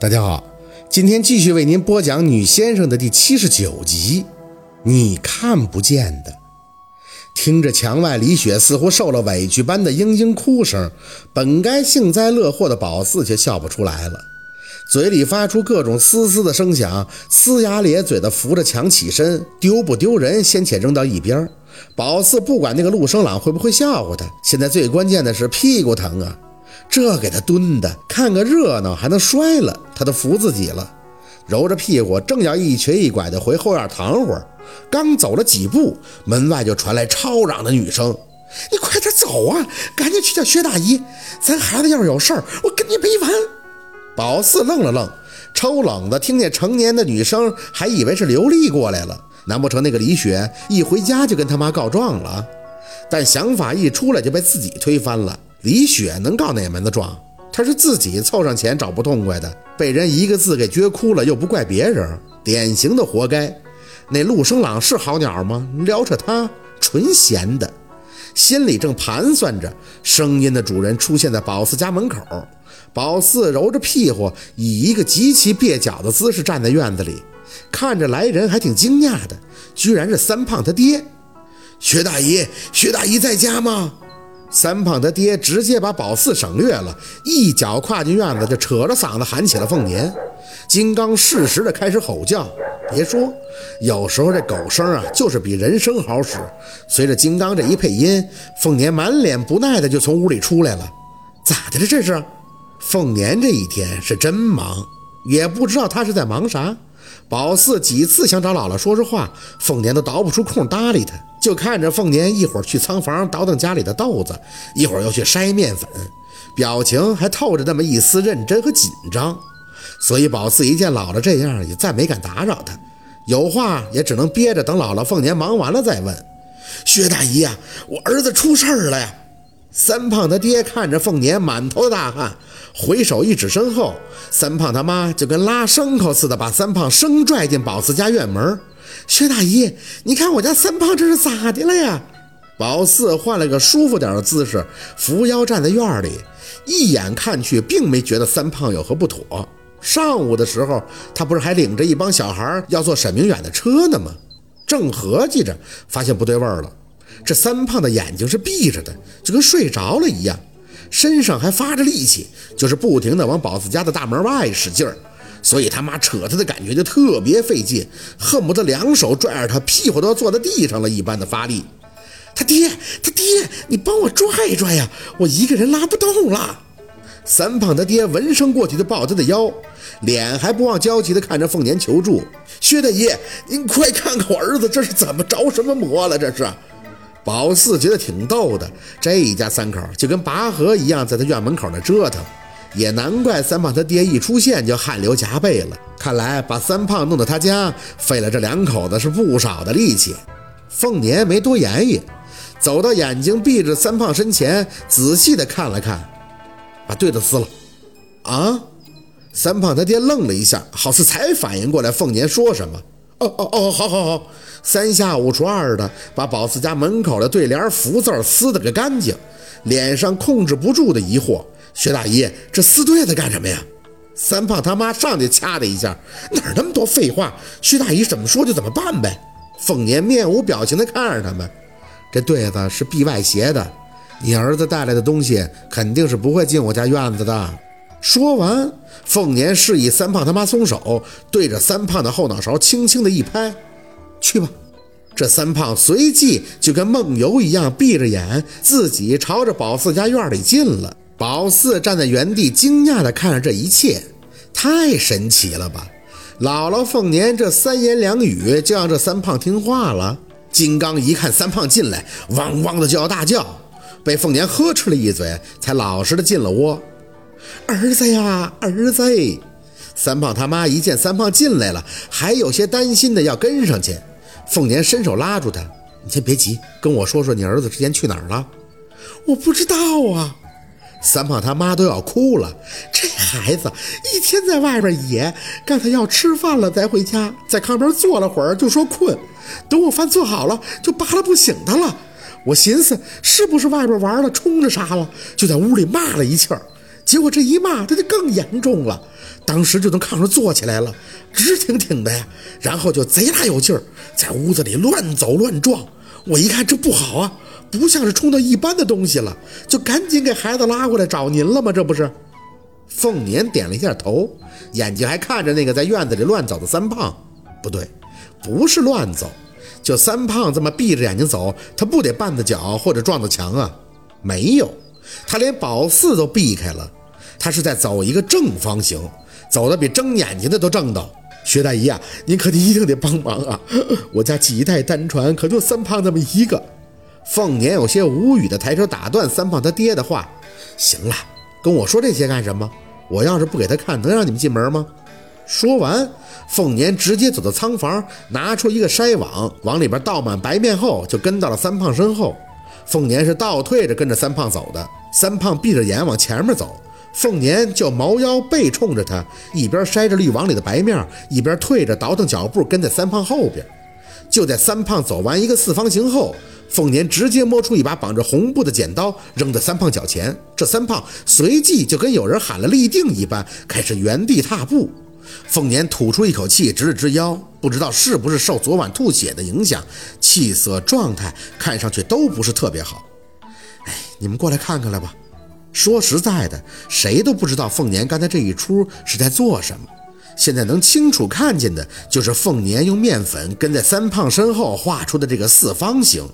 大家好，今天继续为您播讲《女先生》的第七十九集。你看不见的，听着墙外李雪似乎受了委屈般的嘤嘤哭声，本该幸灾乐祸的宝四却笑不出来了，嘴里发出各种嘶嘶的声响，呲牙咧嘴的扶着墙起身，丢不丢人先且扔到一边。宝四不管那个陆生朗会不会笑话他，现在最关键的是屁股疼啊。这给他蹲的，看个热闹还能摔了，他都服自己了。揉着屁股，正要一瘸一拐的回后院躺会儿，刚走了几步，门外就传来吵嚷的女声：“你快点走啊，赶紧去叫薛大姨！咱孩子要是有事儿，我跟你没完！”宝四愣了愣，抽冷子听见成年的女声，还以为是刘丽过来了。难不成那个李雪一回家就跟他妈告状了？但想法一出来就被自己推翻了。李雪能告哪门子状？她是自己凑上钱找不痛快的，被人一个字给撅哭了，又不怪别人，典型的活该。那陆生朗是好鸟吗？撩扯他，纯闲的。心里正盘算着，声音的主人出现在宝四家门口。宝四揉着屁股，以一个极其蹩脚的姿势站在院子里，看着来人还挺惊讶的，居然是三胖他爹。薛大姨，薛大姨在家吗？三胖他爹直接把宝四省略了，一脚跨进院子，就扯着嗓子喊起了凤年。金刚适时的开始吼叫。别说，有时候这狗声啊，就是比人声好使。随着金刚这一配音，凤年满脸不耐的就从屋里出来了。咋的了这是？凤年这一天是真忙，也不知道他是在忙啥。宝四几次想找姥姥说说话，凤年都倒不出空搭理他。就看着凤年一会儿去仓房倒腾家里的豆子，一会儿又去筛面粉，表情还透着那么一丝认真和紧张。所以宝四一见姥姥这样，也再没敢打扰她，有话也只能憋着，等姥姥凤年忙完了再问。薛大姨呀，我儿子出事儿了呀！三胖他爹看着凤年满头大汗，回手一指身后，三胖他妈就跟拉牲口似的，把三胖生拽进宝四家院门。薛大姨，你看我家三胖这是咋的了呀？宝四换了个舒服点的姿势，扶腰站在院里，一眼看去，并没觉得三胖有何不妥。上午的时候，他不是还领着一帮小孩要坐沈明远的车呢吗？正合计着，发现不对味儿了。这三胖的眼睛是闭着的，就跟睡着了一样，身上还发着力气，就是不停地往宝四家的大门外使劲儿。所以他妈扯他的感觉就特别费劲，恨不得两手拽着他屁股都要坐在地上了一般的发力。他爹，他爹，你帮我拽一拽呀，我一个人拉不动了。三胖他爹闻声过去就抱他的腰，脸还不忘焦急地看着凤年求助。薛大爷，您快看看我儿子这是怎么着什么魔了？这是。宝四觉得挺逗的，这一家三口就跟拔河一样，在他院门口那折腾。也难怪三胖他爹一出现就汗流浃背了，看来把三胖弄到他家，费了这两口子是不少的力气。凤年没多言语，走到眼睛闭着三胖身前，仔细的看了看，把对子撕了。啊！三胖他爹愣了一下，好似才反应过来凤年说什么。哦哦哦，好好好，三下五除二的把宝四家门口的对联福字撕得个干净，脸上控制不住的疑惑。薛大姨，这撕对子干什么呀？三胖他妈上去掐他一下，哪那么多废话？薛大姨怎么说就怎么办呗。凤年面无表情地看着他们，这对子是避外邪的，你儿子带来的东西肯定是不会进我家院子的。说完，凤年示意三胖他妈松手，对着三胖的后脑勺轻轻的一拍：“去吧。”这三胖随即就跟梦游一样，闭着眼，自己朝着宝四家院里进了。宝四站在原地，惊讶地看着这一切，太神奇了吧！姥姥凤年这三言两语就让这三胖听话了。金刚一看三胖进来，汪汪的就要大叫，被凤年呵斥了一嘴，才老实的进了窝。儿子呀，儿子！三胖他妈一见三胖进来了，还有些担心的要跟上去。凤年伸手拉住他：“你先别急，跟我说说你儿子之前去哪儿了。”我不知道啊。三胖他妈都要哭了，这孩子一天在外边野，干他要吃饭了才回家，在炕边坐了会儿就说困，等我饭做好了就扒拉不醒他了。我寻思是不是外边玩了冲着啥了，就在屋里骂了一气儿，结果这一骂他就更严重了，当时就从炕上坐起来了，直挺挺的呀，然后就贼拉有劲儿，在屋子里乱走乱撞。我一看这不好啊，不像是冲到一般的东西了，就赶紧给孩子拉过来找您了吗？这不是？凤年点了一下头，眼睛还看着那个在院子里乱走的三胖。不对，不是乱走，就三胖这么闭着眼睛走，他不得绊着脚或者撞到墙啊？没有，他连宝四都避开了，他是在走一个正方形，走的比睁眼睛的都正道。薛大姨呀，您可得一定得帮忙啊！我家几代单传，可就三胖这么一个。凤年有些无语的抬手打断三胖他爹的话：“行了，跟我说这些干什么？我要是不给他看，能让你们进门吗？”说完，凤年直接走到仓房，拿出一个筛网，往里边倒满白面后，就跟到了三胖身后。凤年是倒退着跟着三胖走的，三胖闭着眼往前面走。凤年就猫腰背冲着他，一边筛着滤网里的白面，一边退着倒腾脚步跟在三胖后边。就在三胖走完一个四方形后，凤年直接摸出一把绑着红布的剪刀，扔在三胖脚前。这三胖随即就跟有人喊了立定一般，开始原地踏步。凤年吐出一口气，直了直腰，不知道是不是受昨晚吐血的影响，气色状态看上去都不是特别好。哎，你们过来看看来吧。说实在的，谁都不知道凤年刚才这一出是在做什么。现在能清楚看见的就是凤年用面粉跟在三胖身后画出的这个四方形。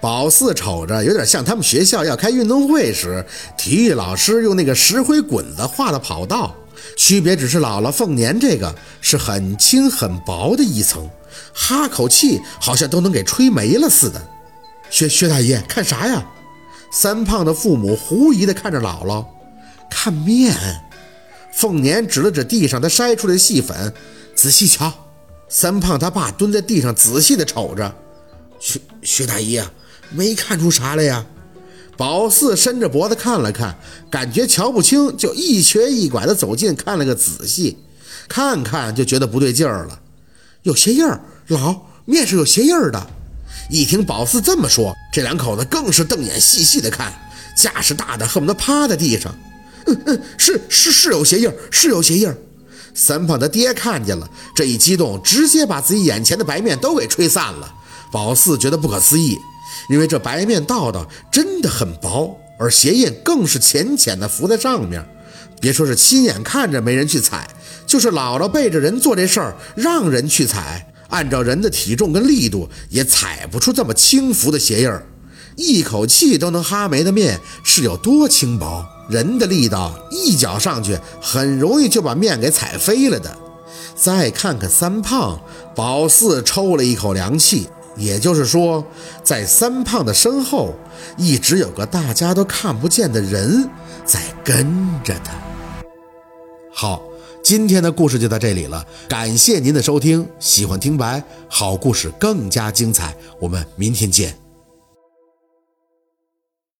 宝四瞅着有点像他们学校要开运动会时，体育老师用那个石灰滚子画的跑道。区别只是姥姥凤年这个是很轻很薄的一层，哈口气好像都能给吹没了似的。薛薛大爷看啥呀？三胖的父母狐疑地看着姥姥，看面。凤年指了指地上他筛出来的细粉，仔细瞧。三胖他爸蹲在地上仔细的瞅着。薛薛大姨啊，没看出啥来呀？宝四伸着脖子看了看，感觉瞧不清，就一瘸一拐的走近看了个仔细，看看就觉得不对劲儿了，有鞋印儿，老面是有鞋印儿的。一听宝四这么说，这两口子更是瞪眼细细的看，架势大的恨不得趴在地上。嗯嗯，是是是有鞋印，是有鞋印。三胖他爹看见了，这一激动，直接把自己眼前的白面都给吹散了。宝四觉得不可思议，因为这白面道道真的很薄，而鞋印更是浅浅的浮在上面。别说是亲眼看着没人去踩，就是姥姥背着人做这事儿，让人去踩。按照人的体重跟力度，也踩不出这么轻浮的鞋印儿。一口气都能哈没的面是有多轻薄？人的力道一脚上去，很容易就把面给踩飞了的。再看看三胖，宝四抽了一口凉气。也就是说，在三胖的身后，一直有个大家都看不见的人在跟着他。好。今天的故事就到这里了，感谢您的收听。喜欢听白好故事更加精彩，我们明天见。